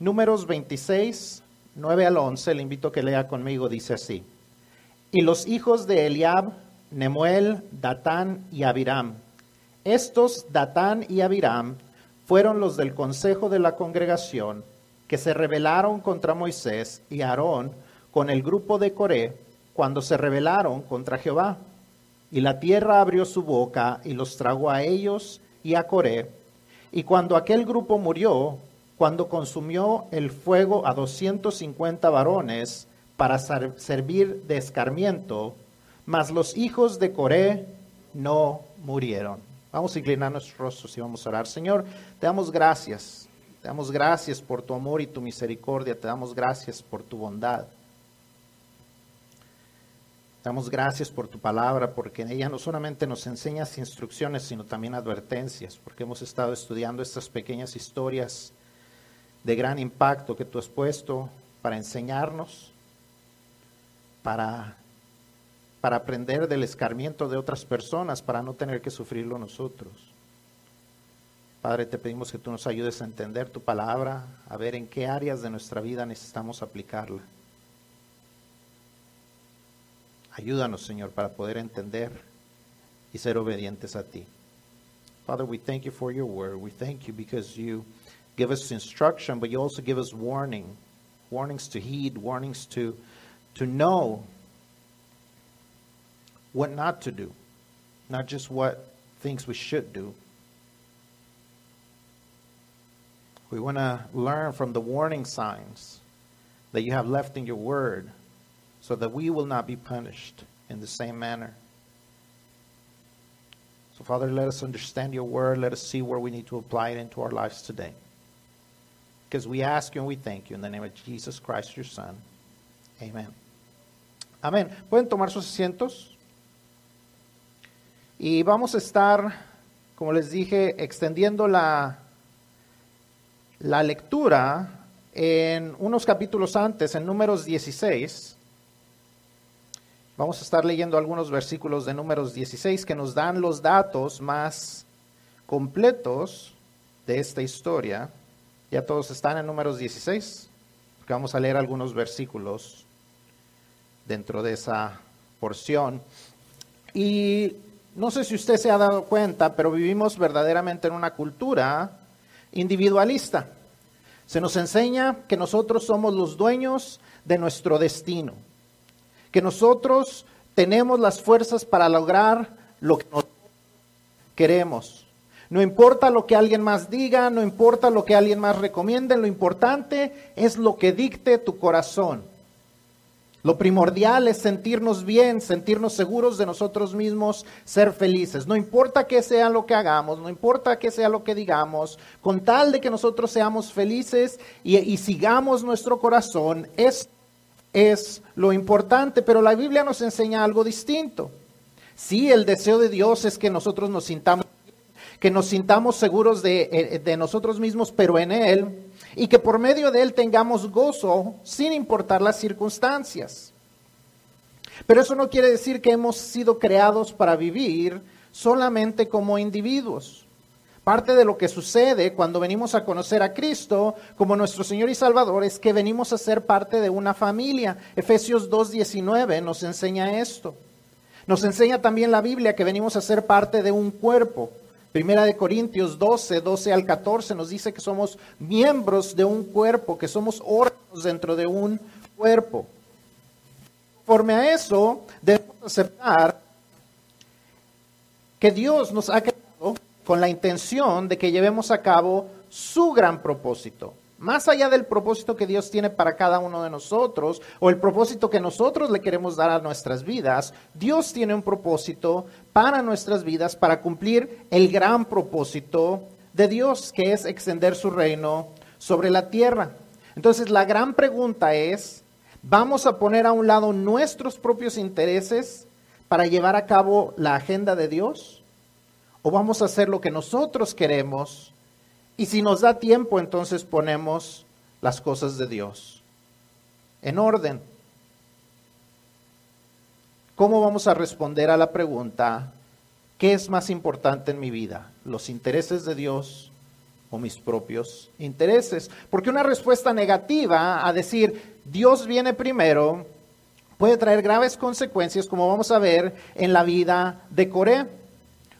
Números 26, 9 al 11, le invito a que lea conmigo, dice así. Y los hijos de Eliab, Nemuel, Datán y Abiram. Estos, Datán y Abiram, fueron los del consejo de la congregación que se rebelaron contra Moisés y Aarón con el grupo de Coré cuando se rebelaron contra Jehová. Y la tierra abrió su boca y los tragó a ellos y a Coré. Y cuando aquel grupo murió, cuando consumió el fuego a 250 varones para servir de escarmiento, mas los hijos de Coré no murieron. Vamos a inclinar nuestros rostros y vamos a orar. Señor, te damos gracias. Te damos gracias por tu amor y tu misericordia. Te damos gracias por tu bondad. Te damos gracias por tu palabra, porque en ella no solamente nos enseñas instrucciones, sino también advertencias, porque hemos estado estudiando estas pequeñas historias de gran impacto que tú has puesto para enseñarnos, para para aprender del escarmiento de otras personas, para no tener que sufrirlo nosotros. Padre, te pedimos que tú nos ayudes a entender tu palabra, a ver en qué áreas de nuestra vida necesitamos aplicarla. Ayúdanos, Señor, para poder entender y ser obedientes a ti. Father, we thank you for your word. We thank you because you give us instruction, but you also give us warning, warnings to heed, warnings to, to know what not to do, not just what things we should do. We want to learn from the warning signs that you have left in your word so that we will not be punished in the same manner. So, Father, let us understand your word. Let us see where we need to apply it into our lives today. Because we ask you and we thank you in the name of Jesus Christ, your Son. Amen. Amén. ¿Pueden tomar sus asientos? Y vamos a estar, como les dije, extendiendo la, la lectura en unos capítulos antes, en números 16. Vamos a estar leyendo algunos versículos de números 16 que nos dan los datos más completos de esta historia. Ya todos están en números 16, porque vamos a leer algunos versículos dentro de esa porción. Y no sé si usted se ha dado cuenta, pero vivimos verdaderamente en una cultura individualista. Se nos enseña que nosotros somos los dueños de nuestro destino, que nosotros tenemos las fuerzas para lograr lo que nosotros queremos. No importa lo que alguien más diga, no importa lo que alguien más recomiende, lo importante es lo que dicte tu corazón. Lo primordial es sentirnos bien, sentirnos seguros de nosotros mismos, ser felices. No importa qué sea lo que hagamos, no importa qué sea lo que digamos, con tal de que nosotros seamos felices y, sigamos nuestro corazón, es, es lo importante. Pero la Biblia nos enseña algo distinto. Sí, el deseo de Dios es que nosotros nos sintamos, que nos sintamos seguros de, eh, de nosotros mismos, pero en Él y que por medio de él tengamos gozo sin importar las circunstancias. Pero eso no quiere decir que hemos sido creados para vivir solamente como individuos. Parte de lo que sucede cuando venimos a conocer a Cristo como nuestro Señor y Salvador es que venimos a ser parte de una familia. Efesios 2.19 nos enseña esto. Nos enseña también la Biblia que venimos a ser parte de un cuerpo. Primera de Corintios 12, 12 al 14 nos dice que somos miembros de un cuerpo, que somos órganos dentro de un cuerpo. Conforme a eso, debemos aceptar que Dios nos ha creado con la intención de que llevemos a cabo su gran propósito más allá del propósito que Dios tiene para cada uno de nosotros o el propósito que nosotros le queremos dar a nuestras vidas, Dios tiene un propósito para nuestras vidas para cumplir el gran propósito de Dios, que es extender su reino sobre la tierra. Entonces la gran pregunta es, ¿vamos a poner a un lado nuestros propios intereses para llevar a cabo la agenda de Dios? ¿O vamos a hacer lo que nosotros queremos? Y si nos da tiempo, entonces ponemos las cosas de Dios en orden. ¿Cómo vamos a responder a la pregunta, ¿qué es más importante en mi vida? ¿Los intereses de Dios o mis propios intereses. Porque una respuesta negativa a decir Dios viene primero puede traer graves consecuencias, como vamos a ver en la vida de Coré.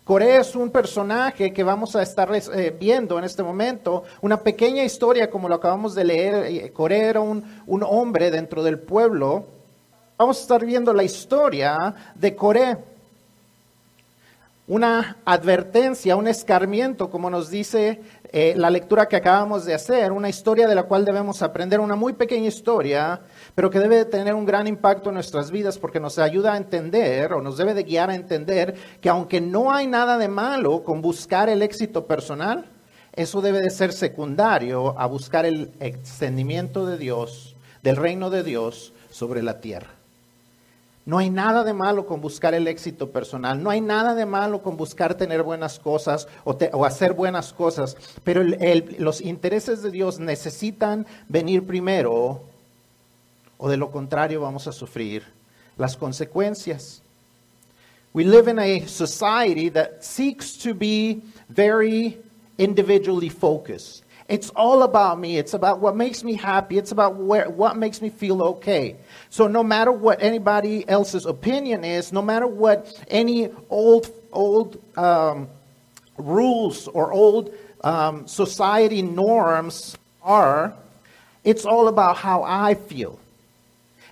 Coré es un personaje que vamos a estar eh, viendo en este momento, una pequeña historia como lo acabamos de leer. Eh, Coré era un, un hombre dentro del pueblo. Vamos a estar viendo la historia de Coré una advertencia, un escarmiento, como nos dice eh, la lectura que acabamos de hacer, una historia de la cual debemos aprender, una muy pequeña historia, pero que debe tener un gran impacto en nuestras vidas porque nos ayuda a entender o nos debe de guiar a entender que aunque no hay nada de malo con buscar el éxito personal, eso debe de ser secundario a buscar el extendimiento de Dios, del reino de Dios sobre la tierra. No hay nada de malo con buscar el éxito personal, no hay nada de malo con buscar tener buenas cosas o, hacer buenas cosas, pero los intereses de Dios necesitan venir primero o de lo contrario vamos a sufrir las consecuencias. We live in a society that seeks to be very individually focused. It's all about me. It's about what makes me happy. It's about where, what makes me feel okay. So no matter what anybody else's opinion is, no matter what any old old um, rules or old um, society norms are, it's all about how I feel.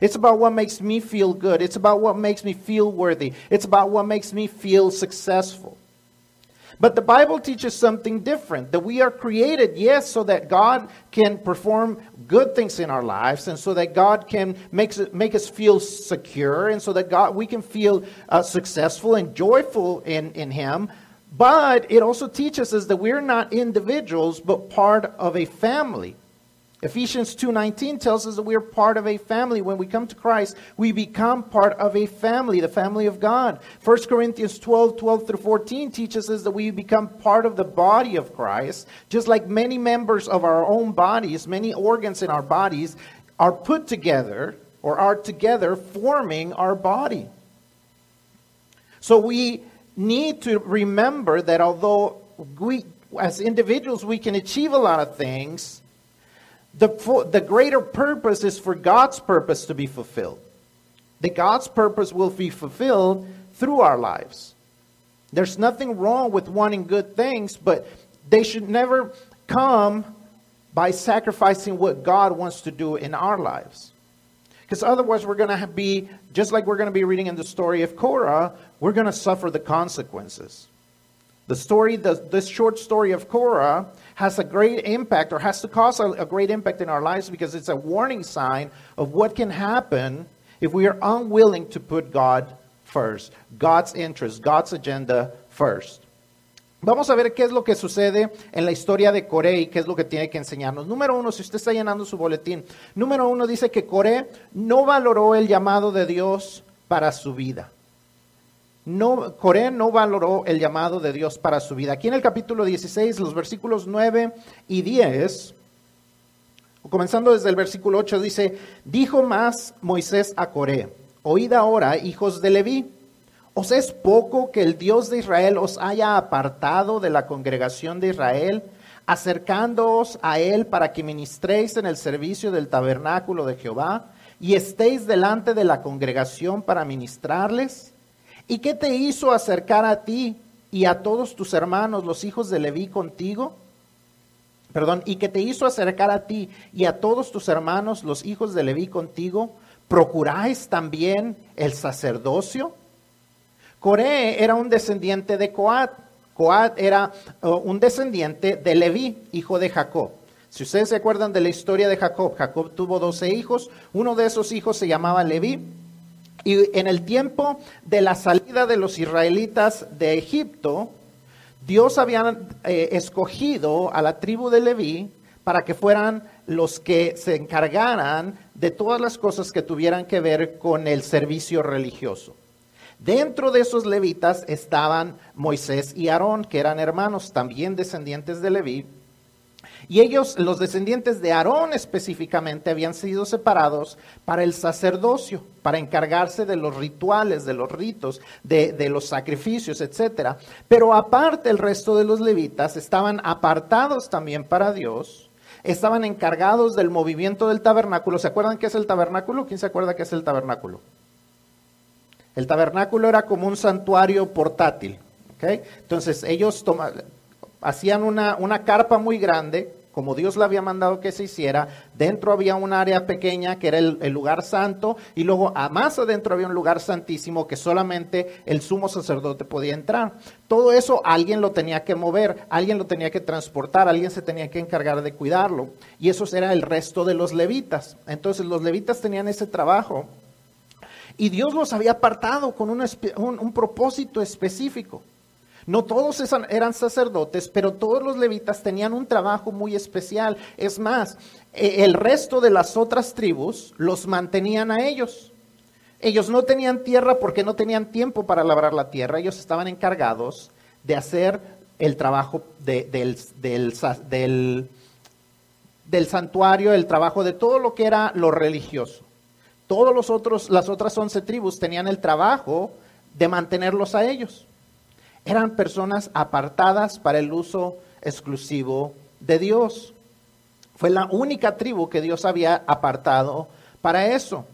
It's about what makes me feel good. It's about what makes me feel worthy. It's about what makes me feel successful. But the Bible teaches something different that we are created, yes, so that God can perform good things in our lives and so that God can make, make us feel secure and so that God, we can feel uh, successful and joyful in, in Him. But it also teaches us that we're not individuals, but part of a family. Ephesians 2:19 tells us that we are part of a family. When we come to Christ, we become part of a family, the family of God. 1 Corinthians 12, 12 through 14 teaches us that we become part of the body of Christ, just like many members of our own bodies, many organs in our bodies are put together or are together forming our body. So we need to remember that although we as individuals we can achieve a lot of things, the, the greater purpose is for God's purpose to be fulfilled. The God's purpose will be fulfilled through our lives. There's nothing wrong with wanting good things, but they should never come by sacrificing what God wants to do in our lives. Because otherwise, we're going to be, just like we're going to be reading in the story of Korah, we're going to suffer the consequences. The story, the, this short story of Korah, has a great impact or has to cause a, a great impact in our lives because it's a warning sign of what can happen if we are unwilling to put God first, God's interest, God's agenda first. Vamos a ver qué es lo que sucede en la historia de Coré y qué es lo que tiene que enseñarnos. Número uno, si usted está llenando su boletín, número uno dice que Coré no valoró el llamado de Dios para su vida no, Coré no valoró el llamado de Dios para su vida. Aquí en el capítulo 16, los versículos 9 y 10, comenzando desde el versículo 8, dice, dijo más Moisés a Coré, oíd ahora, hijos de Leví, ¿os es poco que el Dios de Israel os haya apartado de la congregación de Israel, acercándoos a él para que ministréis en el servicio del tabernáculo de Jehová y estéis delante de la congregación para ministrarles? ¿Y qué te hizo acercar a ti y a todos tus hermanos, los hijos de Leví, contigo? Perdón, ¿y qué te hizo acercar a ti y a todos tus hermanos, los hijos de Leví, contigo? ¿Procuráis también el sacerdocio? Coré era un descendiente de Coat. Coat era uh, un descendiente de Leví, hijo de Jacob. Si ustedes se acuerdan de la historia de Jacob, Jacob tuvo doce hijos, uno de esos hijos se llamaba Leví y en el tiempo de la salida de los israelitas de Egipto, Dios había eh, escogido a la tribu de Leví para que fueran los que se encargaran de todas las cosas que tuvieran que ver con el servicio religioso. Dentro de esos levitas estaban Moisés y Aarón, que eran hermanos, también descendientes de Leví. Y ellos, los descendientes de Aarón específicamente, habían sido separados para el sacerdocio, para encargarse de los rituales, de los ritos, de, de los sacrificios, etc. Pero aparte el resto de los levitas estaban apartados también para Dios, estaban encargados del movimiento del tabernáculo. ¿Se acuerdan qué es el tabernáculo? ¿Quién se acuerda qué es el tabernáculo? El tabernáculo era como un santuario portátil. ¿okay? Entonces ellos hacían una, una carpa muy grande, como Dios le había mandado que se hiciera. Dentro había un área pequeña que era el, lugar santo y luego a más adentro había un lugar santísimo que solamente el sumo sacerdote podía entrar. Todo eso alguien lo tenía que mover, alguien lo tenía que transportar, alguien se tenía que encargar de cuidarlo. Y eso era el resto de los levitas. Entonces los levitas tenían ese trabajo y Dios los había apartado con un propósito específico. No todos eran sacerdotes, pero todos los levitas tenían un trabajo muy especial. Es más, e, el resto de las otras tribus los mantenían a ellos. Ellos no tenían tierra porque no tenían tiempo para labrar la tierra. Ellos estaban encargados de hacer el trabajo de, del, del, santuario, el trabajo de todo lo que era lo religioso. Todos los otros, las otras once tribus tenían el trabajo de mantenerlos a ellos. Eran personas apartadas para el uso exclusivo de Dios. Fue la única tribu que Dios había apartado para eso.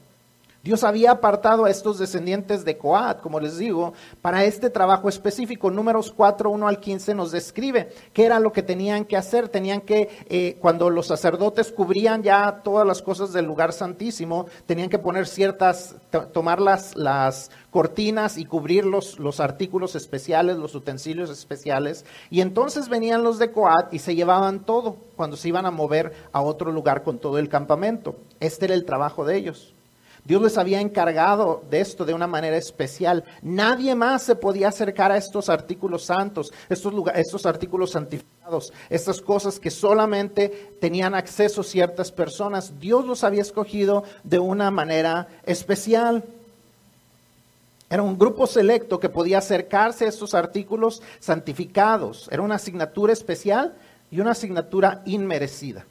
Dios había apartado a estos descendientes de Coat, como les digo, para este trabajo específico. Números 4, 1 al 15 nos describe qué era lo que tenían que hacer. Tenían que, eh, cuando los sacerdotes cubrían ya todas las cosas del lugar santísimo, tenían que poner ciertas, tomar las, las cortinas y cubrir los, los artículos especiales, los utensilios especiales. Y entonces venían los de Coat y se llevaban todo cuando se iban a mover a otro lugar con todo el campamento. Este era el trabajo de ellos. Dios les había encargado de esto de una manera especial. Nadie más se podía acercar a estos artículos santos, estos, estos artículos santificados, estas cosas que solamente tenían acceso ciertas personas. Dios los había escogido de una manera especial. Era un grupo selecto que podía acercarse a estos artículos santificados. Era una asignatura especial y una asignatura inmerecida.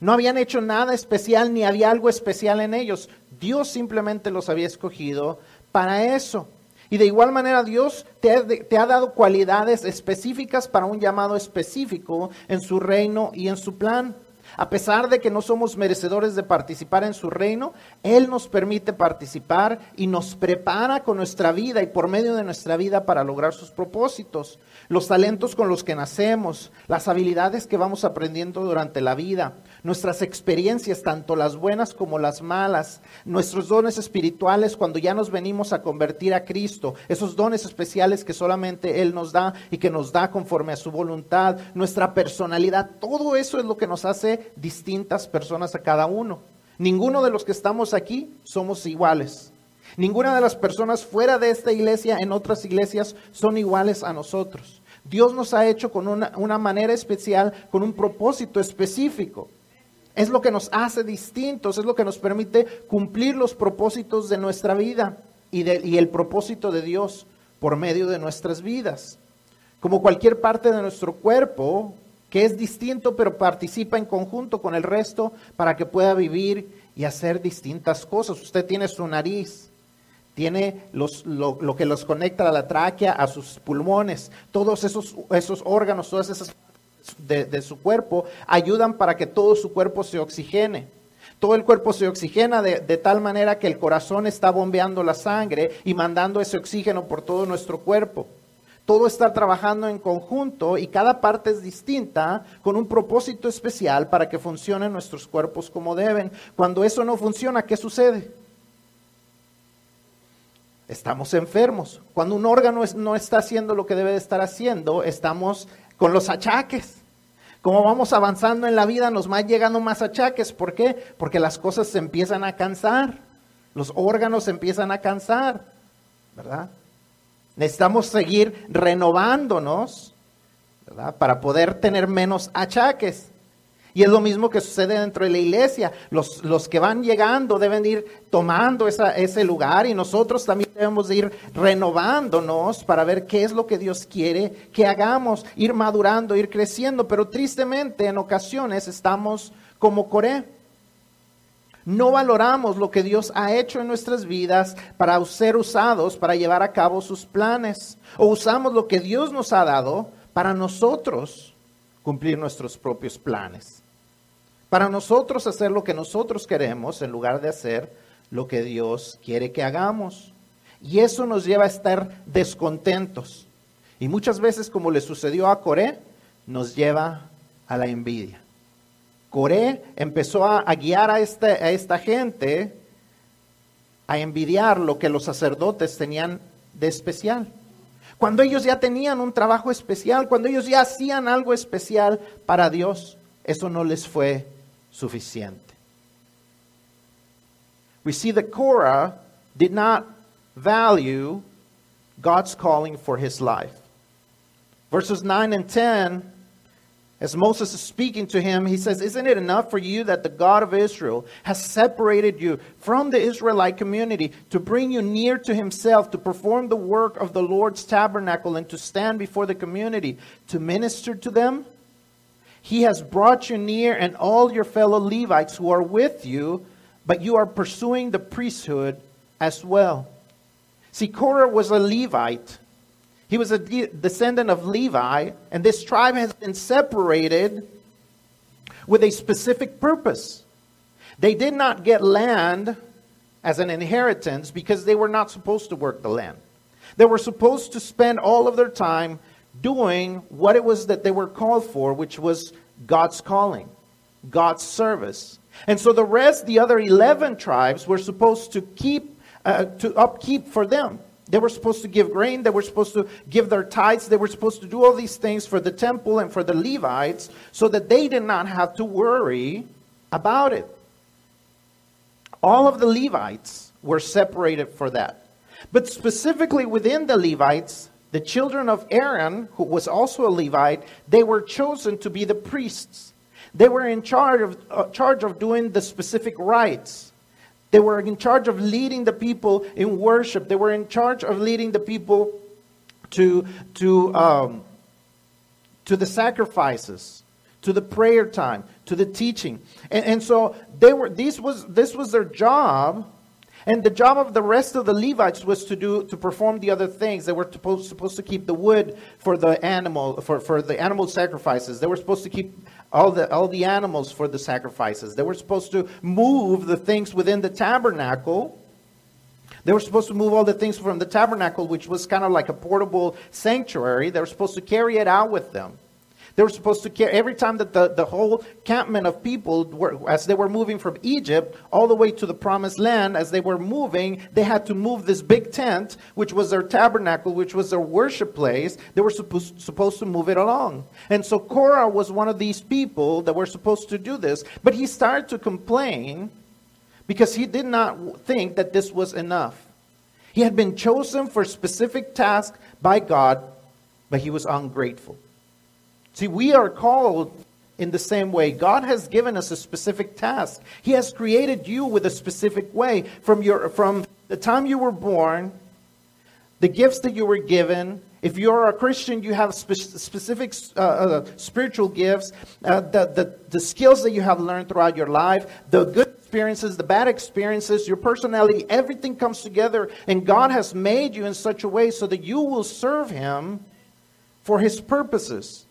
No habían hecho nada especial ni había algo especial en ellos. Dios simplemente los había escogido para eso. Y de igual manera Dios te ha, te ha, dado cualidades específicas para un llamado específico en su reino y en su plan. A pesar de que no somos merecedores de participar en su reino, Él nos permite participar y nos prepara con nuestra vida y por medio de nuestra vida para lograr sus propósitos. Los talentos con los que nacemos, las habilidades que vamos aprendiendo durante la vida, nuestras experiencias, tanto las buenas como las malas, nuestros dones espirituales cuando ya nos venimos a convertir a Cristo, esos dones especiales que solamente Él nos da y que nos da conforme a su voluntad, nuestra personalidad, todo eso es lo que nos hace distintas personas a cada uno. Ninguno de los que estamos aquí somos iguales. Ninguna de las personas fuera de esta iglesia en otras iglesias son iguales a nosotros. Dios nos ha hecho con una, manera especial, con un propósito específico. Es lo que nos hace distintos, es lo que nos permite cumplir los propósitos de nuestra vida y, y el propósito de Dios por medio de nuestras vidas. Como cualquier parte de nuestro cuerpo, que es distinto pero participa en conjunto con el resto para que pueda vivir y hacer distintas cosas. Usted tiene su nariz, tiene los, lo, que los conecta a la tráquea, a sus pulmones, todos esos, esos órganos, todas esas de, de su cuerpo ayudan para que todo su cuerpo se oxigene. Todo el cuerpo se oxigena de, de, tal manera que el corazón está bombeando la sangre y mandando ese oxígeno por todo nuestro cuerpo. Todo está trabajando en conjunto y cada parte es distinta con un propósito especial para que funcionen nuestros cuerpos como deben. Cuando eso no funciona, ¿qué sucede? estamos enfermos. Cuando un órgano no está haciendo lo que debe de estar haciendo, estamos con los achaques. Como vamos avanzando en la vida, nos van llegando más achaques. ¿Por qué? Porque las cosas se empiezan a cansar. Los órganos se empiezan a cansar. ¿Verdad? Necesitamos seguir renovándonos, ¿verdad? Para poder tener menos achaques. Y es lo mismo que sucede dentro de la iglesia. Los, los que van llegando deben ir tomando esa, ese lugar y nosotros también debemos ir renovándonos para ver qué es lo que Dios quiere que hagamos, ir madurando, ir creciendo. Pero tristemente en ocasiones estamos como Coré. No valoramos lo que Dios ha hecho en nuestras vidas para ser usados para llevar a cabo sus planes. O usamos lo que Dios nos ha dado para nosotros cumplir nuestros propios planes. Para nosotros hacer lo que nosotros queremos en lugar de hacer lo que Dios quiere que hagamos. Y eso nos lleva a estar descontentos. Y muchas veces, como le sucedió a Coré, nos lleva a la envidia. Coré empezó a, guiar a, este, a esta gente a envidiar lo que los sacerdotes tenían de especial. Cuando ellos ya tenían un trabajo especial, cuando ellos ya hacían algo especial para Dios, eso no les fue suficiente. We see that Korah did not value God's calling for his life. Verses 9 and 10 as Moses is speaking to him, he says, Isn't it enough for you that the God of Israel has separated you from the Israelite community to bring you near to himself, to perform the work of the Lord's tabernacle, and to stand before the community to minister to them? He has brought you near, and all your fellow Levites who are with you, but you are pursuing the priesthood as well. See, Korah was a Levite. He was a de- descendant of Levi, and this tribe has been separated with a specific purpose. They did not get land as an inheritance because they were not supposed to work the land. They were supposed to spend all of their time doing what it was that they were called for, which was God's calling, God's service. And so the rest, the other 11 tribes, were supposed to keep, uh, to upkeep for them. They were supposed to give grain. They were supposed to give their tithes. They were supposed to do all these things for the temple and for the Levites so that they did not have to worry about it. All of the Levites were separated for that. But specifically within the Levites, the children of Aaron, who was also a Levite, they were chosen to be the priests. They were in charge of, uh, charge of doing the specific rites. They were in charge of leading the people in worship. They were in charge of leading the people to, to, um, to the sacrifices, to the prayer time, to the teaching. And, and so they were, this, was, this was their job. And the job of the rest of the Levites was to do to perform the other things. They were supposed, supposed to keep the wood for the animal for, for the animal sacrifices. They were supposed to keep all the, all the animals for the sacrifices. They were supposed to move the things within the tabernacle. They were supposed to move all the things from the tabernacle, which was kind of like a portable sanctuary. They were supposed to carry it out with them. They were supposed to carry, every time that the, the whole campment of people, were, as they were moving from Egypt all the way to the promised land, as they were moving, they had to move this big tent, which was their tabernacle, which was their worship place. They were supposed, supposed to move it along. And so Korah was one of these people that were supposed to do this, but he started to complain because he did not think that this was enough. He had been chosen for specific task by God, but he was ungrateful. See, we are called in the same way. God has given us a specific task. He has created you with a specific way. From, your, from the time you were born, the gifts that you were given, if you're a Christian, you have spe- specific uh, uh, spiritual gifts, uh, the, the, the skills that you have learned throughout your life, the good experiences, the bad experiences, your personality, everything comes together. And God has made you in such a way so that you will serve Him for His purposes.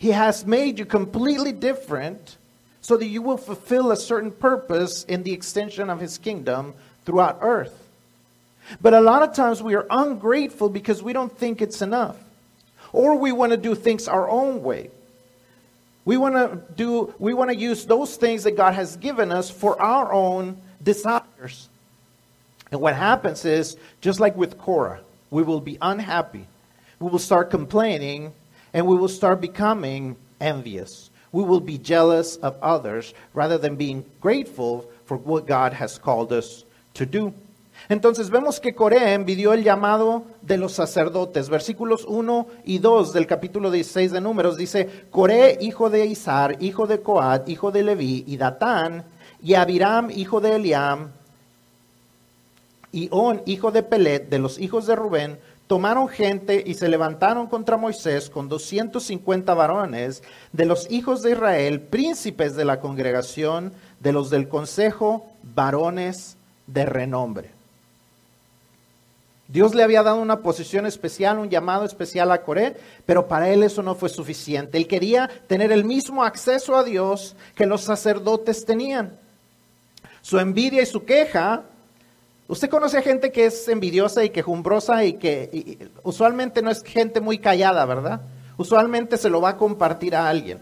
He has made you completely different so that you will fulfill a certain purpose in the extension of his kingdom throughout earth. But a lot of times we are ungrateful because we don't think it's enough. Or we want to do things our own way. We want to do we want to use those things that God has given us for our own desires. And what happens is just like with Korah, we will be unhappy. We will start complaining and we will start becoming envious. We will be jealous of others rather than being grateful for what God has called us to do. Entonces vemos que Coré envidió el llamado de los sacerdotes. Versículos 1 y 2 del capítulo 16 de Números dice, Coré, hijo de Isar, hijo de Coat, hijo de Leví, y Datán, y Abiram, hijo de Eliam, y On, hijo de Pelet, de los hijos de Rubén, tomaron gente y se levantaron contra Moisés con 250 varones de los hijos de Israel, príncipes de la congregación, de los del consejo, varones de renombre. Dios le había dado una posición especial, un llamado especial a Coré, pero para él eso no fue suficiente. Él quería tener el mismo acceso a Dios que los sacerdotes tenían. Su envidia y su queja, usted conoce a gente que es envidiosa y quejumbrosa y que usualmente no es gente muy callada, ¿verdad? Usualmente se lo va a compartir a alguien.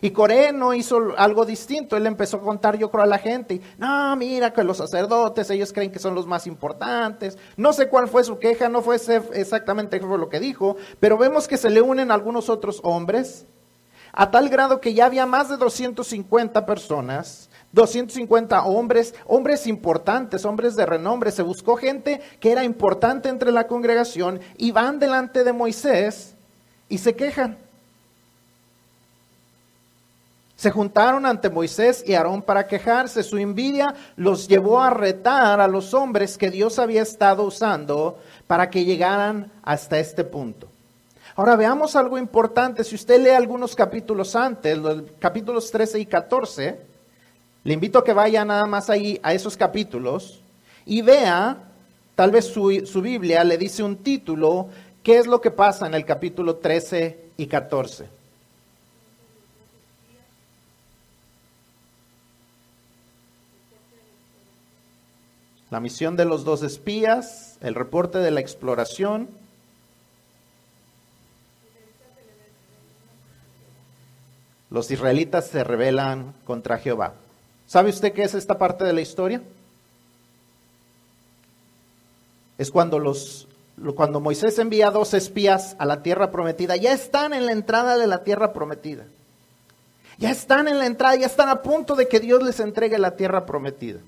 Y Coré no hizo algo distinto. Él empezó a contar, yo creo, a la gente. No, mira que los sacerdotes, ellos creen que son los más importantes. No sé cuál fue su queja, no fue exactamente lo que dijo, pero vemos que se le unen algunos otros hombres, a tal grado que ya había más de 250 personas. 250 hombres, hombres importantes, hombres de renombre. Se buscó gente que era importante entre la congregación y van delante de Moisés y se quejan. Se juntaron ante Moisés y Aarón para quejarse. Su envidia los llevó a retar a los hombres que Dios había estado usando para que llegaran hasta este punto. Ahora veamos algo importante. Si usted lee algunos capítulos antes, los capítulos 13 y 14, le invito a que vaya nada más ahí a esos capítulos y vea, tal vez su, su Biblia le dice un título, ¿qué es lo que pasa en el capítulo 13 y 14? la misión de los dos espías, el reporte de la exploración. Los israelitas se rebelan contra Jehová. ¿Sabe usted qué es esta parte de la historia? Es cuando los cuando Moisés envía dos espías a la tierra prometida, ya están en la entrada de la tierra prometida. Ya están en la entrada, ya están a punto de que Dios les entregue la tierra prometida.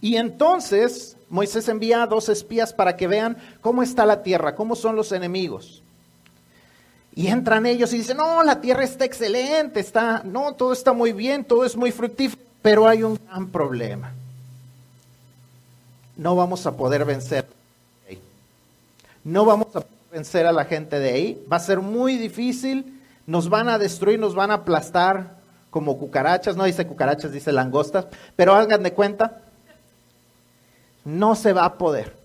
Y entonces Moisés envía a dos espías para que vean cómo está la tierra, cómo son los enemigos. Y entran ellos y dicen, no, la tierra está excelente, está, no, todo está muy bien, todo es muy fructífero, pero hay un gran problema. No vamos a poder vencer. No vamos a poder vencer a la gente de ahí. Va a ser muy difícil. Nos van a destruir, nos van a aplastar como cucarachas. No dice cucarachas, dice langostas. Pero hagan de cuenta no se va a poder.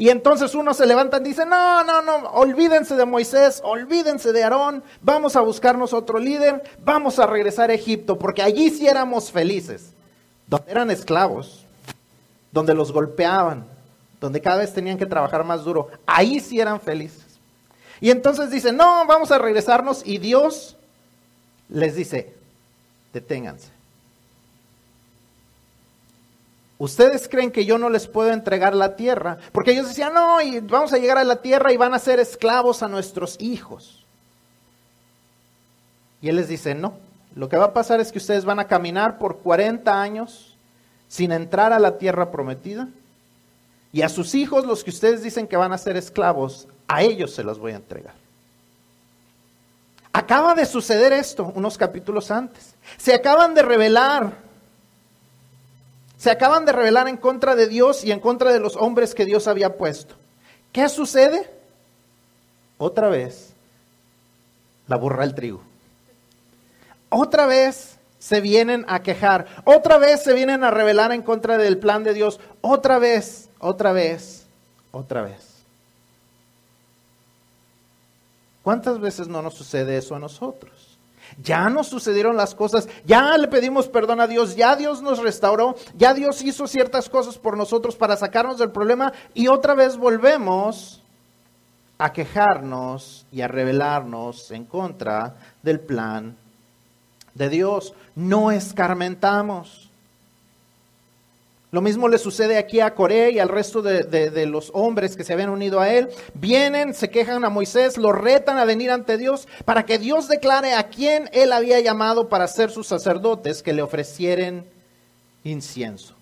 Y entonces uno se levanta y dice, no, no, no, olvídense de Moisés, olvídense de Aarón, vamos a buscarnos otro líder, vamos a regresar a Egipto, porque allí sí éramos felices, donde eran esclavos, donde los golpeaban, donde cada vez tenían que trabajar más duro, ahí sí eran felices. Y entonces dice, no, vamos a regresarnos y Dios les dice, deténganse. ¿Ustedes creen que yo no les puedo entregar la tierra? Porque ellos decían, no, y vamos a llegar a la tierra y van a ser esclavos a nuestros hijos. Y él les dice, no, lo que va a pasar es que ustedes van a caminar por 40 años sin entrar a la tierra prometida. Y a sus hijos, los que ustedes dicen que van a ser esclavos, a ellos se los voy a entregar. Acaba de suceder esto unos capítulos antes. Se acaban de revelar se acaban de rebelar en contra de Dios y en contra de los hombres que Dios había puesto. ¿Qué sucede? Otra vez, la burra el trigo. Otra vez se vienen a quejar. Otra vez se vienen a rebelar en contra del plan de Dios. Otra vez, otra vez, otra vez. ¿Cuántas veces no nos sucede eso a nosotros? Ya nos sucedieron las cosas, ya le pedimos perdón a Dios, ya Dios nos restauró, ya Dios hizo ciertas cosas por nosotros para sacarnos del problema y otra vez volvemos a quejarnos y a rebelarnos en contra del plan de Dios. No escarmentamos. Lo mismo le sucede aquí a Coré y al resto de, los hombres que se habían unido a él. Vienen, se quejan a Moisés, lo retan a venir ante Dios para que Dios declare a quien él había llamado para ser sus sacerdotes que le ofrecieren incienso.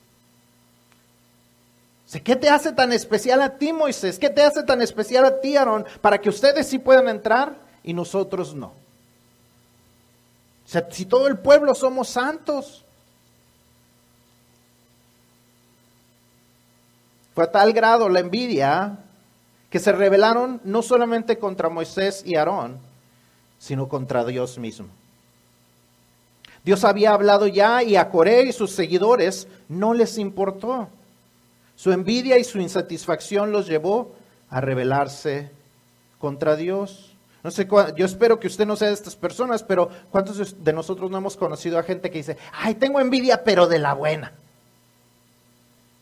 ¿Qué te hace tan especial a ti, Moisés? ¿Qué te hace tan especial a ti, Aarón, para que ustedes sí puedan entrar y nosotros no? si todo el pueblo somos santos. Fue a tal grado la envidia que se rebelaron no solamente contra Moisés y Aarón, sino contra Dios mismo. Dios había hablado ya y a Coré y sus seguidores no les importó. Su envidia y su insatisfacción los llevó a rebelarse contra Dios. No sé, yo espero que usted no sea de estas personas, pero ¿cuántos de nosotros no hemos conocido a gente que dice, ay, tengo envidia, pero de la buena?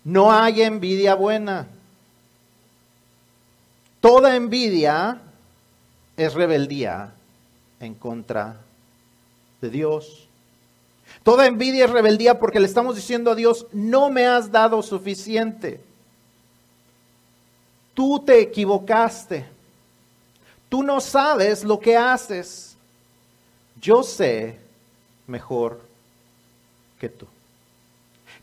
No hay envidia buena. Toda envidia es rebeldía en contra de Dios. Toda envidia es rebeldía porque le estamos diciendo a Dios, no me has dado suficiente. Tú te equivocaste. Tú no sabes lo que haces. Yo sé mejor que tú.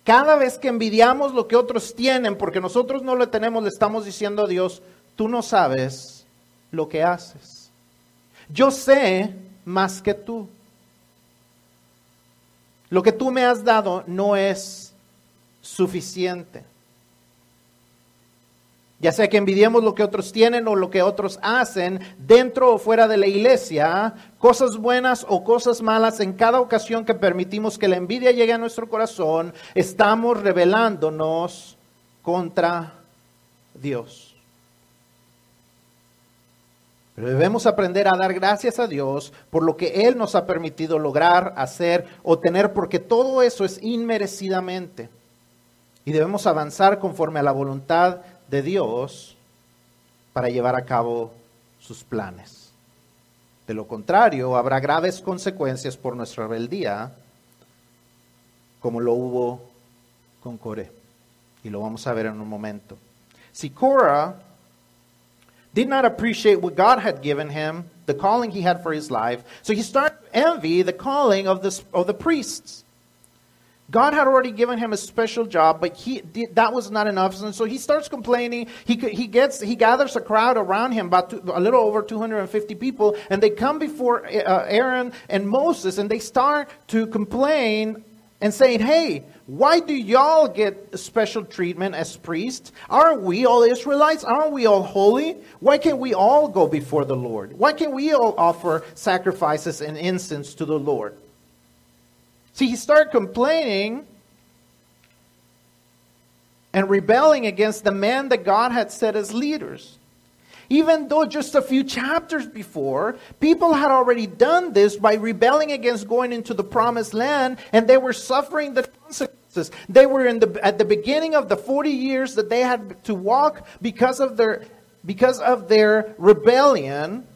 Cada vez que envidiamos lo que otros tienen, porque nosotros no lo tenemos, le estamos diciendo a Dios, tú no sabes lo que haces. Yo sé más que tú. Lo que tú me has dado no es suficiente. Ya sea que envidiemos lo que otros tienen o lo que otros hacen dentro o fuera de la iglesia, cosas buenas o cosas malas, en cada ocasión que permitimos que la envidia llegue a nuestro corazón, estamos rebelándonos contra Dios. Pero debemos aprender a dar gracias a Dios por lo que Él nos ha permitido lograr, hacer o tener, porque todo eso es inmerecidamente. Y debemos avanzar conforme a la voluntad de Dios para llevar a cabo sus planes. De lo contrario, habrá graves consecuencias por nuestra rebeldía, como lo hubo con Coré. Y lo vamos a ver en un momento. Si Korah did not appreciate what God had given him, the calling he had for his life, so he started to envy the calling of the priests. God had already given him a special job, but he that was not enough. And so he starts complaining. He, he gets he gathers a crowd around him, about two, a little over 250 people, and they come before uh, Aaron and Moses, and they start to complain and saying, "Hey, why do y'all get special treatment as priests? Aren't we all Israelites? Aren't we all holy? Why can't we all go before the Lord? Why can't we all offer sacrifices and incense to the Lord?" See, he started complaining and rebelling against the man that God had set as leaders. Even though just a few chapters before, people had already done this by rebelling against going into the promised land, and they were suffering the consequences. They were in the, at the beginning of the 40 years that they had to walk because of their, because of their rebellion.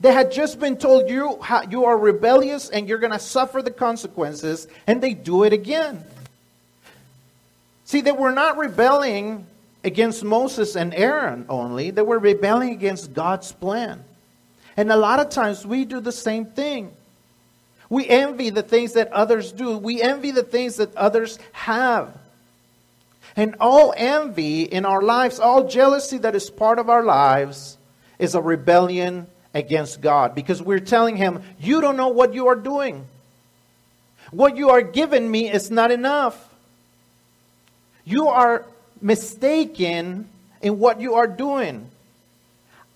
They had just been told you, you are rebellious and you're going to suffer the consequences, and they do it again. See, they were not rebelling against Moses and Aaron only, they were rebelling against God's plan. And a lot of times we do the same thing. We envy the things that others do, we envy the things that others have. And all envy in our lives, all jealousy that is part of our lives, is a rebellion against God because we're telling him, You don't know what you are doing. What you are giving me is not enough. You are mistaken in what you are doing.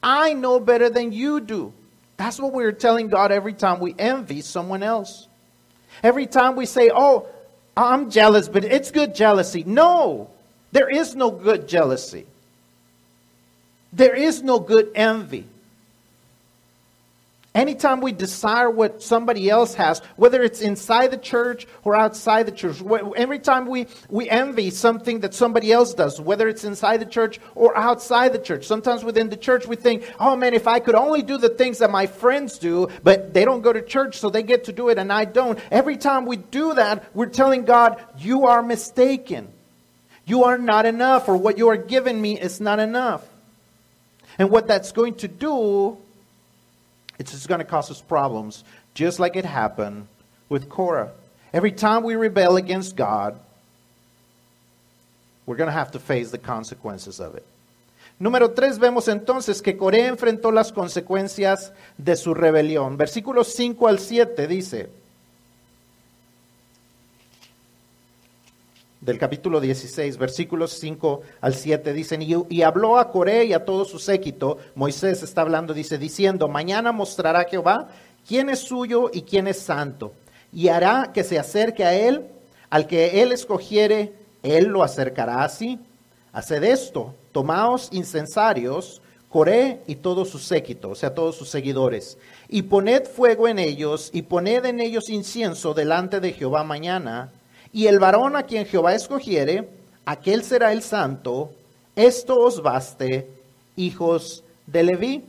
I know better than you do. That's what we're telling God every time we envy someone else. Every time we say, Oh, I'm jealous, but it's good jealousy. No, there is no good jealousy. There is no good envy. Anytime we desire what somebody else has, whether it's inside the church or outside the church, every time we, we envy something that somebody else does, whether it's inside the church or outside the church. Sometimes within the church we think, oh man, if I could only do the things that my friends do, but they don't go to church, so they get to do it and I don't. Every time we do that, we're telling God, you are mistaken. You are not enough, or what you are giving me is not enough. And what that's going to do it's just going to cause us problems, just like it happened with Korah. Every time we rebel against God, we're going to have to face the consequences of it. Número tres, vemos entonces que Corea enfrentó las consecuencias de su rebelión. Versículos 5 al 7 dice, del capítulo 16, versículos 5 al 7, dicen, y, y, habló a Coré y a todo su séquito, Moisés está hablando, dice, diciendo, mañana mostrará Jehová quién es suyo y quién es santo, y hará que se acerque a él, al que él escogiere, él lo acercará así. Haced esto, tomaos incensarios, Coré y todo su séquito, o sea, todos sus seguidores, y poned fuego en ellos, y poned en ellos incienso delante de Jehová mañana, y el varón a quien Jehová escogiere, aquel será el santo, esto os baste, hijos de Leví.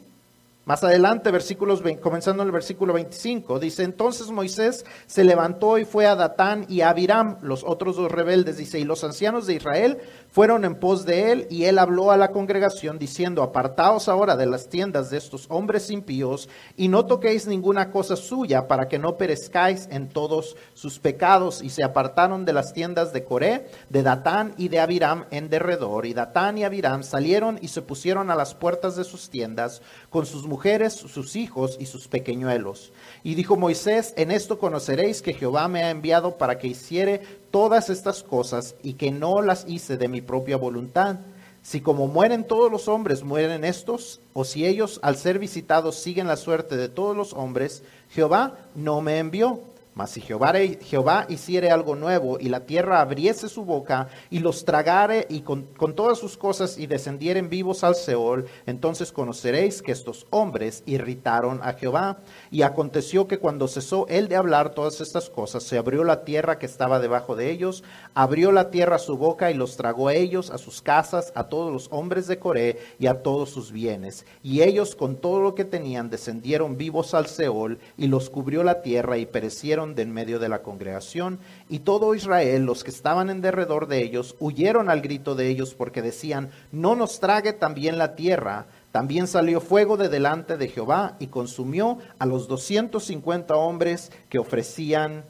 Más adelante, versículos, comenzando en el versículo 25, dice, entonces Moisés se levantó y fue a Datán y a Abiram, los otros dos rebeldes, dice, y los ancianos de Israel fueron en pos de él, y él habló a la congregación diciendo, apartaos ahora de las tiendas de estos hombres impíos, y no toquéis ninguna cosa suya, para que no perezcáis en todos sus pecados. Y se apartaron de las tiendas de Coré, de Datán y de Abiram en derredor, y Datán y Abiram salieron y se pusieron a las puertas de sus tiendas, con sus mujeres, sus hijos y sus pequeñuelos. Y dijo Moisés, en esto conoceréis que Jehová me ha enviado para que hiciere todas estas cosas y que no las hice de mi propia voluntad. Si como mueren todos los hombres, mueren estos, o si ellos al ser visitados siguen la suerte de todos los hombres, Jehová no me envió. Mas si Jehová, Jehová, hiciere algo nuevo y la tierra abriese su boca y los tragare y con, con, todas sus cosas y descendieren vivos al Seol, entonces conoceréis que estos hombres irritaron a Jehová. Y aconteció que cuando cesó él de hablar todas estas cosas, se abrió la tierra que estaba debajo de ellos, abrió la tierra su boca y los tragó a ellos, a sus casas, a todos los hombres de Coré y a todos sus bienes. Y ellos con todo lo que tenían descendieron vivos al Seol y los cubrió la tierra y perecieron de en medio de la congregación, y todo Israel, los que estaban en derredor de ellos, huyeron al grito de ellos porque decían, no nos trague también la tierra. También salió fuego de delante de Jehová y consumió a los 250 hombres que ofrecían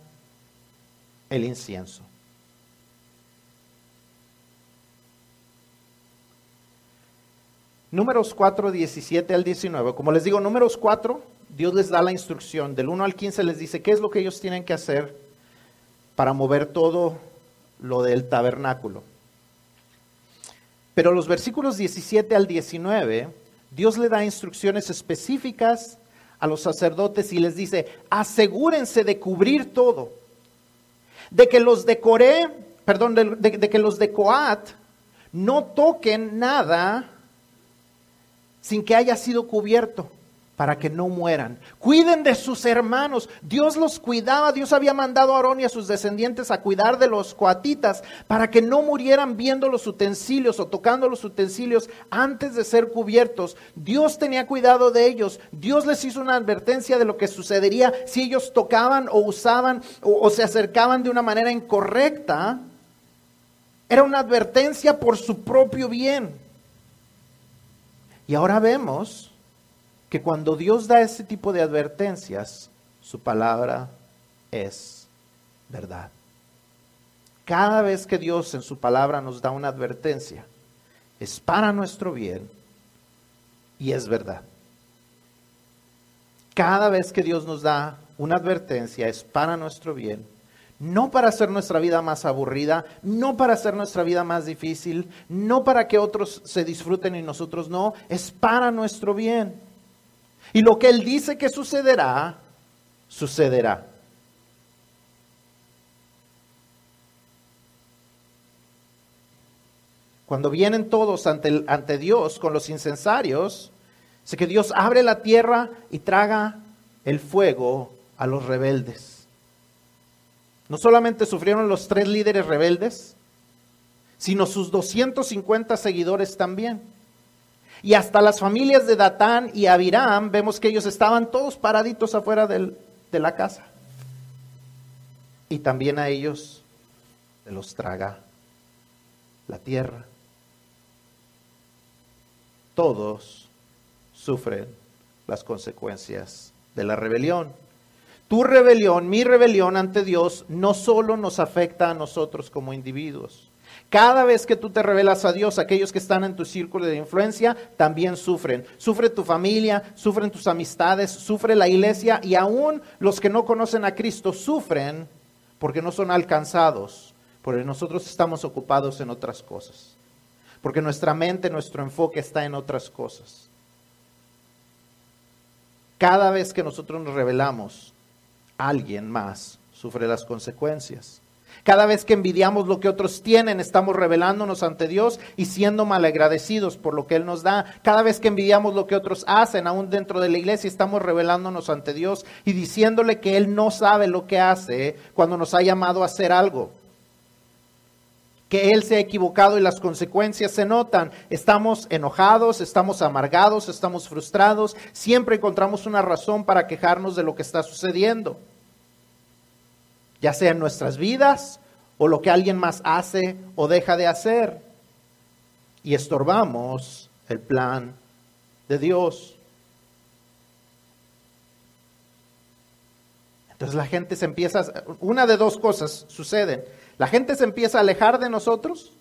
el incienso. Números 4, 17 al 19. Como les digo, números 4 Dios les da la instrucción, del 1 al 15 les dice qué es lo que ellos tienen que hacer para mover todo lo del tabernáculo. Pero los versículos 17 al 19, Dios le da instrucciones específicas a los sacerdotes y les dice, asegúrense de cubrir todo, de que los de Coré, perdón, de, de que los de Coat no toquen nada sin que haya sido cubierto para que no mueran. Cuiden de sus hermanos. Dios los cuidaba. Dios había mandado a Aarón y a sus descendientes a cuidar de los coatitas para que no murieran viendo los utensilios o tocando los utensilios antes de ser cubiertos. Dios tenía cuidado de ellos. Dios les hizo una advertencia de lo que sucedería si ellos tocaban o usaban o, o se acercaban de una manera incorrecta. Era una advertencia por su propio bien. Y ahora vemos que cuando Dios da ese tipo de advertencias, su palabra es verdad. Cada vez que Dios en su palabra nos da una advertencia, es para nuestro bien y es verdad. Cada vez que Dios nos da una advertencia es para nuestro bien, no para hacer nuestra vida más aburrida, no para hacer nuestra vida más difícil, no para que otros se disfruten y nosotros no, es para nuestro bien. Y lo que Él dice que sucederá, sucederá. Cuando vienen todos ante, ante Dios con los incensarios, sé que Dios abre la tierra y traga el fuego a los rebeldes. No solamente sufrieron los tres líderes rebeldes, sino sus 250 seguidores también. Y hasta las familias de Datán y Abiram, vemos que ellos estaban todos paraditos afuera de la casa. Y también a ellos se los traga la tierra. Todos sufren las consecuencias de la rebelión. Tu rebelión, mi rebelión ante Dios, no solo nos afecta a nosotros como individuos, Cada vez que tú te revelas a Dios, aquellos que están en tu círculo de influencia también sufren. Sufre tu familia, sufren tus amistades, sufre la iglesia y aún los que no conocen a Cristo sufren porque no son alcanzados, porque nosotros estamos ocupados en otras cosas, porque nuestra mente, nuestro enfoque está en otras cosas. Cada vez que nosotros nos revelamos, alguien más sufre las consecuencias. Cada vez que envidiamos lo que otros tienen, estamos revelándonos ante Dios y siendo malagradecidos por lo que Él nos da. Cada vez que envidiamos lo que otros hacen, aún dentro de la iglesia, estamos revelándonos ante Dios y diciéndole que Él no sabe lo que hace cuando nos ha llamado a hacer algo. Que Él se ha equivocado y las consecuencias se notan. Estamos enojados, estamos amargados, estamos frustrados. Siempre encontramos una razón para quejarnos de lo que está sucediendo ya sea en nuestras vidas o lo que alguien más hace o deja de hacer. Y estorbamos el plan de Dios. Entonces la gente se empieza, una de dos cosas suceden. La gente se empieza a alejar de nosotros,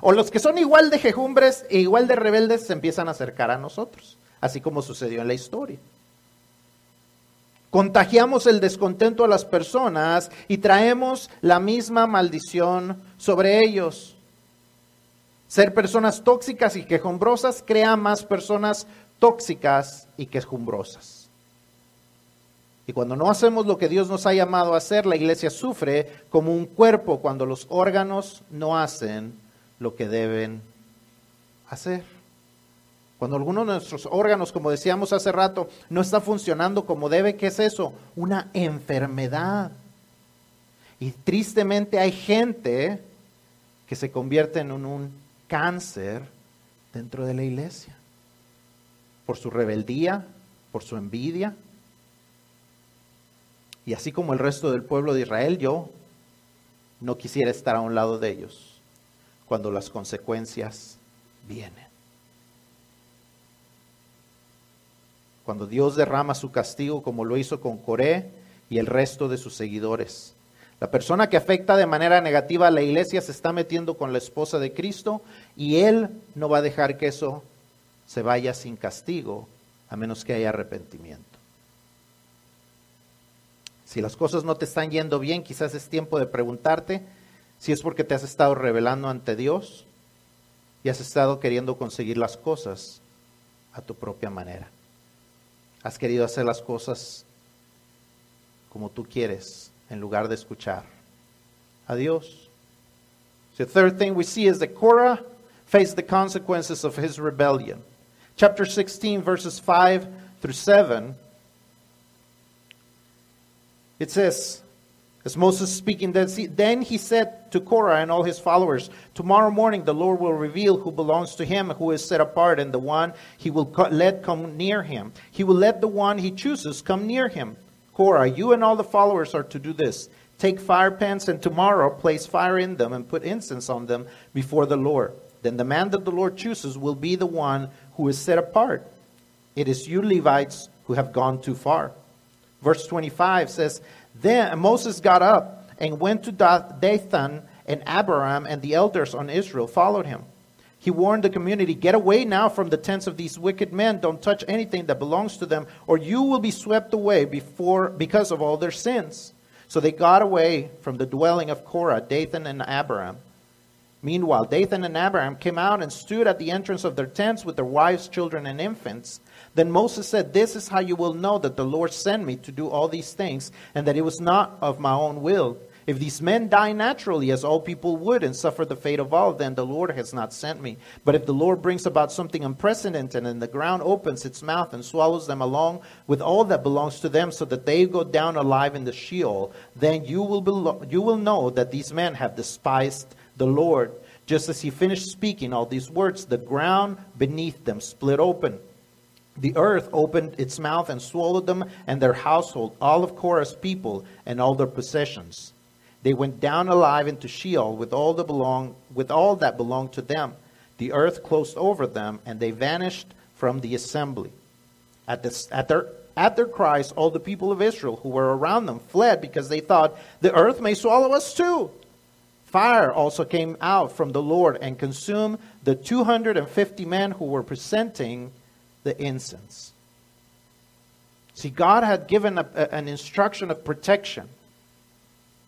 o los que son igual de jejumbres e igual de rebeldes se empiezan a acercar a nosotros, así como sucedió en la historia. Contagiamos el descontento a las personas y traemos la misma maldición sobre ellos. Ser personas tóxicas y quejumbrosas crea más personas tóxicas y quejumbrosas. Y cuando no hacemos lo que Dios nos ha llamado a hacer, la iglesia sufre como un cuerpo cuando los órganos no hacen lo que deben hacer. Cuando alguno de nuestros órganos, como decíamos hace rato, no está funcionando como debe, ¿qué es eso? Una enfermedad. Y tristemente hay gente que se convierte en un cáncer dentro de la iglesia. Por su rebeldía, por su envidia. Y así como el resto del pueblo de Israel, yo no quisiera estar a un lado de ellos cuando las consecuencias vienen. Cuando Dios derrama su castigo como lo hizo con Coré y el resto de sus seguidores. La persona que afecta de manera negativa a la iglesia se está metiendo con la esposa de Cristo y Él no va a dejar que eso se vaya sin castigo a menos que haya arrepentimiento. Si las cosas no te están yendo bien, quizás es tiempo de preguntarte si es porque te has estado revelando ante Dios y has estado queriendo conseguir las cosas a tu propia manera. Has querido hacer las cosas como tú quieres en lugar de escuchar a Dios. The third thing we see is that Korah faced the consequences of his rebellion. Chapter 16, verses 5 through 7, it says, as Moses speaking, then he said to Korah and all his followers, Tomorrow morning the Lord will reveal who belongs to him, who is set apart, and the one he will let come near him. He will let the one he chooses come near him. Korah, you and all the followers are to do this. Take fire pans, and tomorrow place fire in them and put incense on them before the Lord. Then the man that the Lord chooses will be the one who is set apart. It is you Levites who have gone too far. Verse 25 says, then Moses got up and went to Dathan, and Abiram and the elders on Israel followed him. He warned the community, Get away now from the tents of these wicked men. Don't touch anything that belongs to them, or you will be swept away before, because of all their sins. So they got away from the dwelling of Korah, Dathan, and Abiram. Meanwhile, Dathan and Abiram came out and stood at the entrance of their tents with their wives, children, and infants. Then Moses said, This is how you will know that the Lord sent me to do all these things, and that it was not of my own will. If these men die naturally, as all people would, and suffer the fate of all, then the Lord has not sent me. But if the Lord brings about something unprecedented, and the ground opens its mouth and swallows them along with all that belongs to them, so that they go down alive in the Sheol, then you will, be, you will know that these men have despised the Lord. Just as he finished speaking all these words, the ground beneath them split open the earth opened its mouth and swallowed them and their household, all of Korah's people, and all their possessions. They went down alive into Sheol with all, the belong, with all that belonged to them. The earth closed over them, and they vanished from the assembly. At, this, at, their, at their cries, all the people of Israel who were around them fled because they thought, The earth may swallow us too. Fire also came out from the Lord and consumed the 250 men who were presenting the incense. See, God had given a, a, an instruction of protection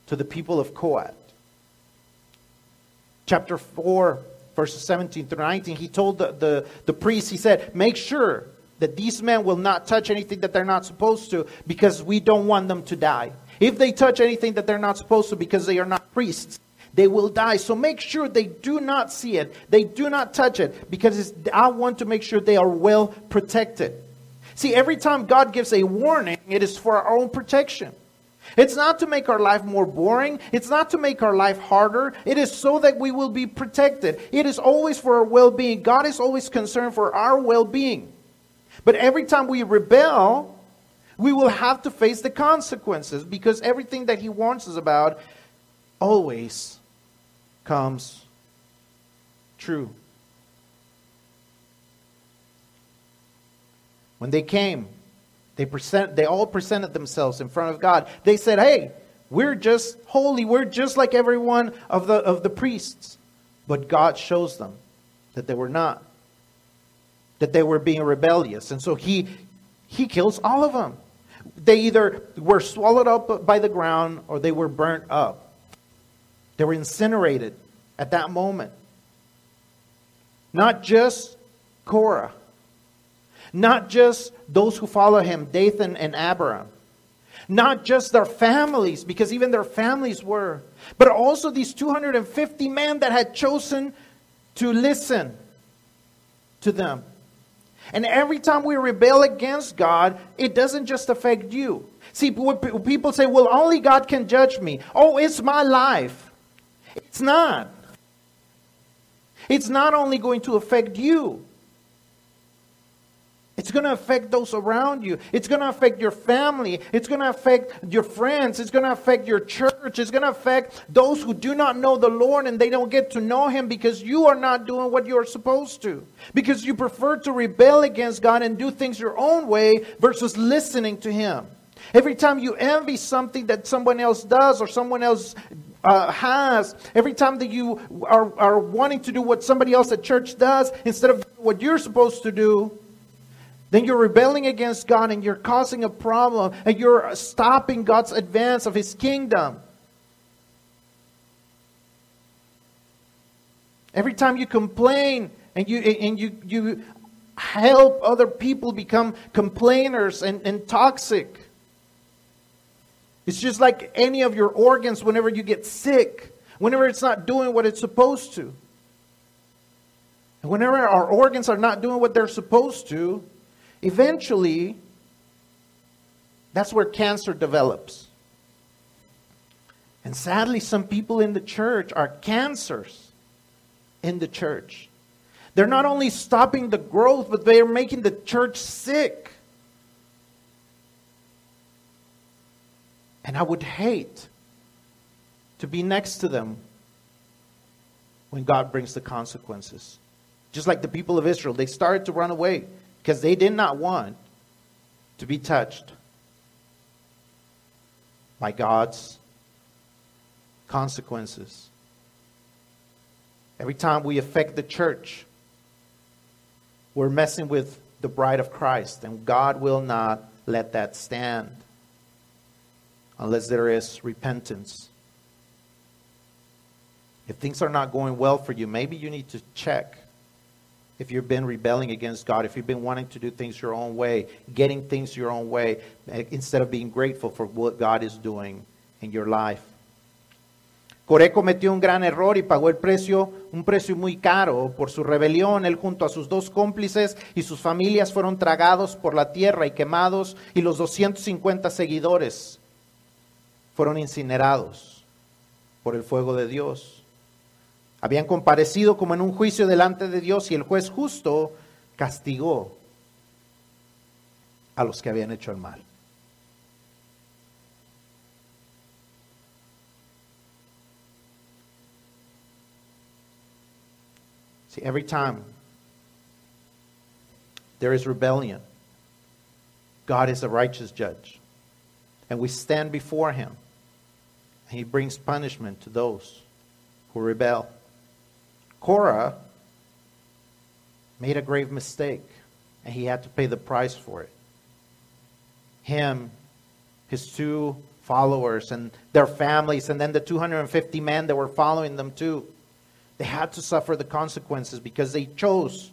to the people of Kohat. Chapter 4, verses 17 through 19, he told the, the, the priest, he said, Make sure that these men will not touch anything that they're not supposed to because we don't want them to die. If they touch anything that they're not supposed to because they are not priests, they will die. So make sure they do not see it. They do not touch it because I want to make sure they are well protected. See, every time God gives a warning, it is for our own protection. It's not to make our life more boring. It's not to make our life harder. It is so that we will be protected. It is always for our well being. God is always concerned for our well being. But every time we rebel, we will have to face the consequences because everything that He warns us about always comes true. When they came, they, present, they all presented themselves in front of God. They said, Hey, we're just holy. We're just like every one of the, of the priests. But God shows them that they were not, that they were being rebellious. And so he, he kills all of them. They either were swallowed up by the ground or they were burnt up. They were incinerated at that moment. Not just Korah, not just those who follow him, Dathan and Abiram. Not just their families, because even their families were, but also these 250 men that had chosen to listen to them. And every time we rebel against God, it doesn't just affect you. See, people say, well, only God can judge me. Oh, it's my life. It's not. It's not only going to affect you, it's going to affect those around you. It's going to affect your family. It's going to affect your friends. It's going to affect your church. It's going to affect those who do not know the Lord and they don't get to know Him because you are not doing what you're supposed to. Because you prefer to rebel against God and do things your own way versus listening to Him. Every time you envy something that someone else does or someone else uh, has, every time that you are, are wanting to do what somebody else at church does instead of what you're supposed to do, then you're rebelling against God and you're causing a problem and you're stopping God's advance of His kingdom. Every time you complain and you, and you, you help other people become complainers and, and toxic, it's just like any of your organs whenever you get sick, whenever it's not doing what it's supposed to. And whenever our organs are not doing what they're supposed to, Eventually, that's where cancer develops. And sadly, some people in the church are cancers in the church. They're not only stopping the growth, but they are making the church sick. And I would hate to be next to them when God brings the consequences. Just like the people of Israel, they started to run away because they did not want to be touched by God's consequences. Every time we affect the church, we're messing with the bride of Christ, and God will not let that stand unless there is repentance. If things are not going well for you, maybe you need to check if you've been rebelling against God, if you've been wanting to do things your own way, getting things your own way, instead of being grateful for what God is doing in your life. Coré cometió un gran error y pagó el precio, un precio muy caro por su rebelión. Él junto a sus dos cómplices y sus familias fueron tragados por la tierra y quemados y los 250 seguidores fueron incinerados por el fuego de Dios. Habían comparecido como en un juicio delante de Dios y el juez justo castigó a los que habían hecho el mal. See, every time there is rebellion, God is a righteous judge. And we stand before him, and he brings punishment to those who rebel. Korah made a grave mistake, and he had to pay the price for it. Him, his two followers, and their families, and then the 250 men that were following them too. They had to suffer the consequences because they chose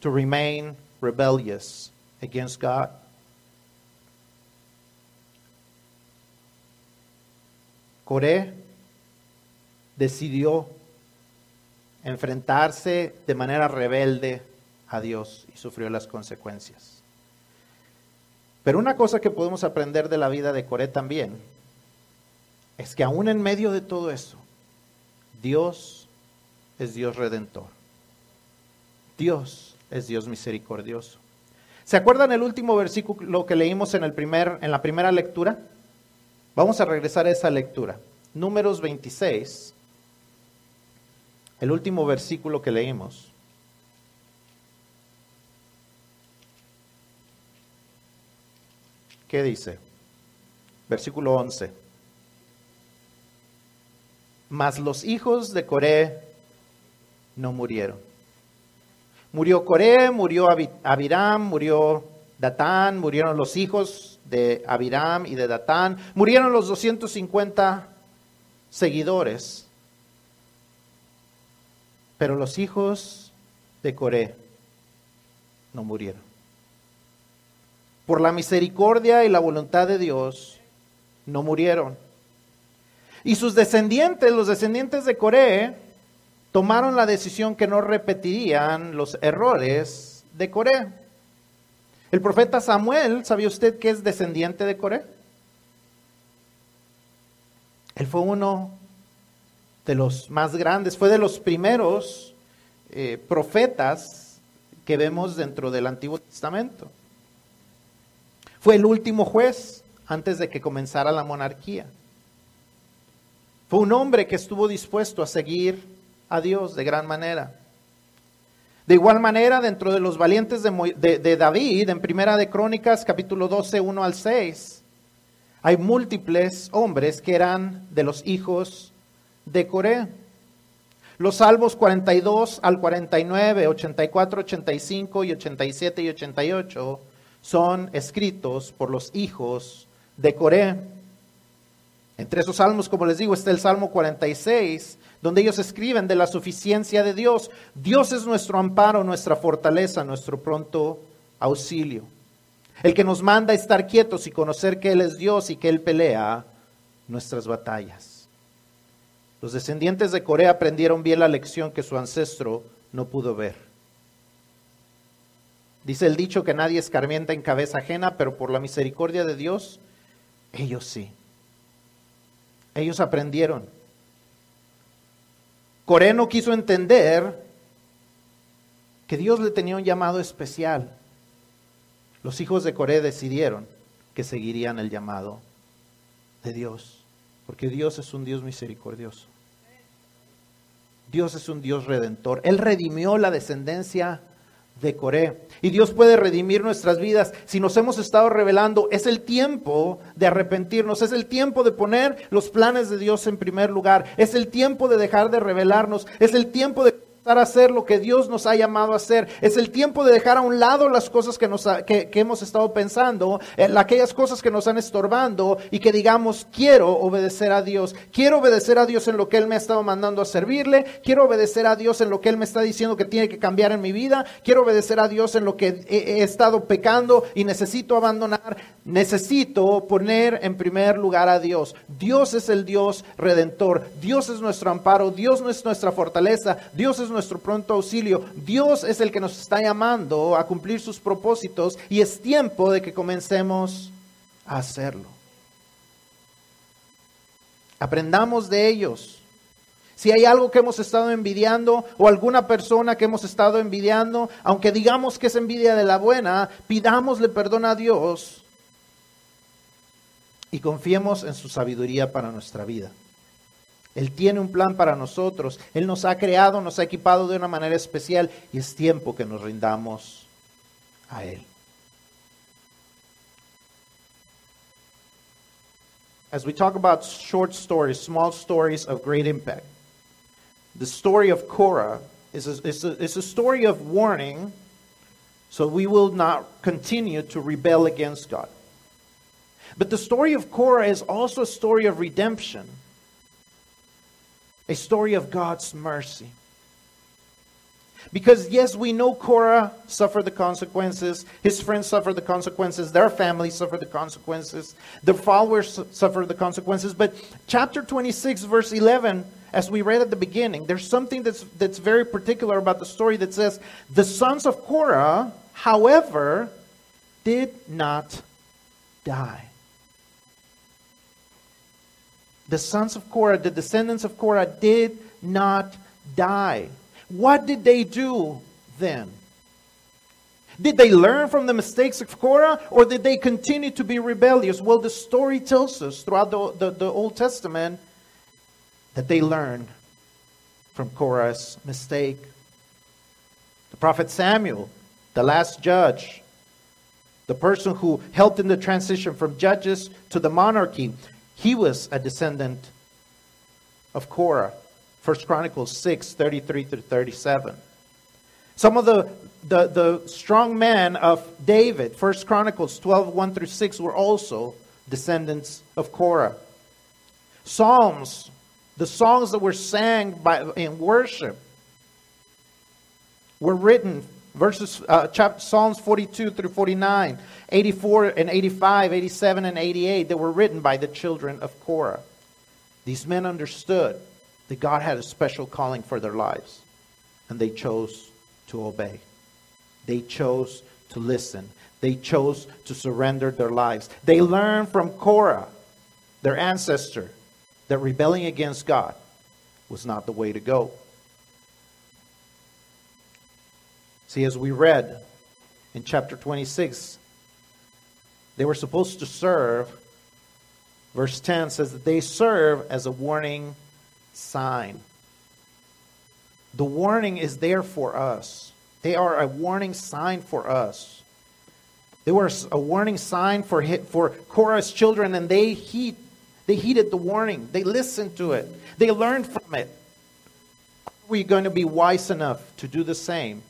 to remain rebellious against God. Coré decidió enfrentarse de manera rebelde a Dios y sufrió las consecuencias. Pero una cosa que podemos aprender de la vida de Coré también es que aún en medio de todo eso, Dios es Dios redentor. Dios es Dios misericordioso. ¿Se acuerdan el último versículo que leímos en, el primer, en la primera lectura? Vamos a regresar a esa lectura. Números 26, el último versículo que leímos. ¿Qué dice? Versículo 11. Mas los hijos de Coré no murieron. Murió Coré, murió Abiram, murió Datán, murieron los hijos de Abiram y de Datán, murieron los 250 seguidores. Pero los hijos de Coré no murieron. Por la misericordia y la voluntad de Dios, no murieron. Y sus descendientes, los descendientes de Coré, tomaron la decisión que no repetirían los errores de Coré. El profeta Samuel, ¿sabía usted que es descendiente de Coré? Él fue uno de los más grandes, fue de los primeros eh, profetas que vemos dentro del Antiguo Testamento. Fue el último juez antes de que comenzara la monarquía. Fue un hombre que estuvo dispuesto a seguir a Dios de gran manera. De igual manera, dentro de los valientes de, de David, en Primera de Crónicas, capítulo 12, 1 al 6, hay múltiples hombres que eran de los hijos de Coré. Los salmos 42 al 49, 84, 85 y 87 y 88 son escritos por los hijos de Coré. Entre esos salmos, como les digo, está el Salmo 46, donde ellos escriben de la suficiencia de Dios. Dios es nuestro amparo, nuestra fortaleza, nuestro pronto auxilio el que nos manda a estar quietos y conocer que Él es Dios y que Él pelea nuestras batallas. Los descendientes de Corea aprendieron bien la lección que su ancestro no pudo ver. Dice el dicho que nadie escarmienta en cabeza ajena, pero por la misericordia de Dios, ellos sí. Ellos aprendieron. Coré no quiso entender que Dios le tenía un llamado especial los hijos de Coré decidieron que seguirían el llamado de Dios, porque Dios es un Dios misericordioso. Dios es un Dios redentor. Él redimió la descendencia de Coré. Y Dios puede redimir nuestras vidas. Si nos hemos estado revelando, es el tiempo de arrepentirnos, es el tiempo de poner los planes de Dios en primer lugar, es el tiempo de dejar de revelarnos, es el tiempo de a hacer lo que Dios nos ha llamado a hacer. Es el tiempo de dejar a un lado las cosas que, nos que, hemos estado pensando, en aquellas cosas que nos han estorbando y que digamos, quiero obedecer a Dios. Quiero obedecer a Dios en lo que Él me ha estado mandando a servirle. Quiero obedecer a Dios en lo que Él me está diciendo que tiene que cambiar en mi vida. Quiero obedecer a Dios en lo que he estado pecando y necesito abandonar. Necesito poner en primer lugar a Dios. Dios es el Dios redentor. Dios es nuestro amparo. Dios no es nuestra fortaleza. Dios es nuestro pronto auxilio. Dios es el que nos está llamando a cumplir sus propósitos y es tiempo de que comencemos a hacerlo. Aprendamos de ellos. Si hay algo que hemos estado envidiando o alguna persona que hemos estado envidiando, aunque digamos que es envidia de la buena, pidámosle perdón a Dios y confiemos en su sabiduría para nuestra vida. Él tiene un plan para nosotros. Él nos ha creado, nos ha equipado de una manera especial y es tiempo que nos rindamos a Él. As we talk about short stories, small stories of great impact, the story of Korah is a, is, a, is a story of warning so we will not continue to rebel against God. But the story of Korah is also a story of redemption, a story of God's mercy. Because, yes, we know Korah suffered the consequences. His friends suffered the consequences. Their family suffered the consequences. Their followers suffered the consequences. But chapter 26, verse 11, as we read at the beginning, there's something that's, that's very particular about the story that says, The sons of Korah, however, did not die. The sons of Korah, the descendants of Korah, did not die. What did they do then? Did they learn from the mistakes of Korah or did they continue to be rebellious? Well, the story tells us throughout the, the, the Old Testament that they learned from Korah's mistake. The prophet Samuel, the last judge, the person who helped in the transition from judges to the monarchy, he was a descendant of Korah. 1 Chronicles 6, 33 through 37. Some of the, the, the strong men of David, 1 Chronicles 12, 1 through 6, were also descendants of Korah. Psalms, the songs that were sang by, in worship, were written, verses, uh, chapter, Psalms 42 through 49, 84 and 85, 87 and 88, that were written by the children of Korah. These men understood that God had a special calling for their lives, and they chose to obey. They chose to listen. They chose to surrender their lives. They learned from Korah, their ancestor, that rebelling against God was not the way to go. See, as we read in chapter 26, they were supposed to serve. Verse 10 says that they serve as a warning sign. The warning is there for us. They are a warning sign for us. They were a warning sign for for Korah's children, and they heed they heeded the warning. They listened to it. They learned from it. Are we going to be wise enough to do the same,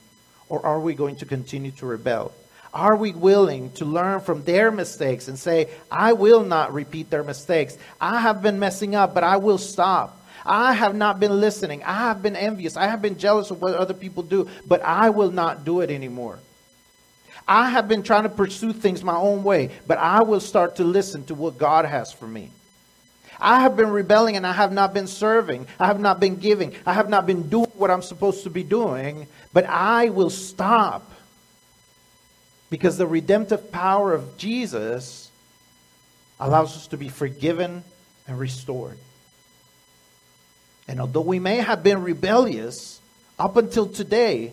or are we going to continue to rebel? Are we willing to learn from their mistakes and say, I will not repeat their mistakes? I have been messing up, but I will stop. I have not been listening. I have been envious. I have been jealous of what other people do, but I will not do it anymore. I have been trying to pursue things my own way, but I will start to listen to what God has for me. I have been rebelling and I have not been serving. I have not been giving. I have not been doing what I'm supposed to be doing, but I will stop. Because the redemptive power of Jesus allows us to be forgiven and restored. And although we may have been rebellious up until today,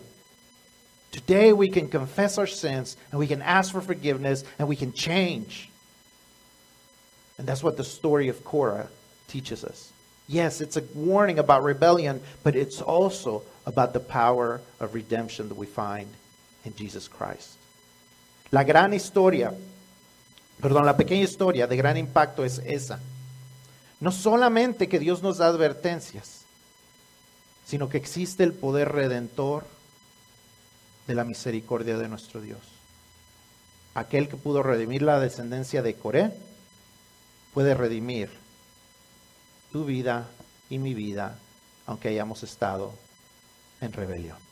today we can confess our sins and we can ask for forgiveness and we can change. And that's what the story of Korah teaches us. Yes, it's a warning about rebellion, but it's also about the power of redemption that we find in Jesus Christ. La gran historia, perdón, la pequeña historia de gran impacto es esa. No solamente que Dios nos da advertencias, sino que existe el poder redentor de la misericordia de nuestro Dios. Aquel que pudo redimir la descendencia de Coré, puede redimir tu vida y mi vida, aunque hayamos estado en rebelión.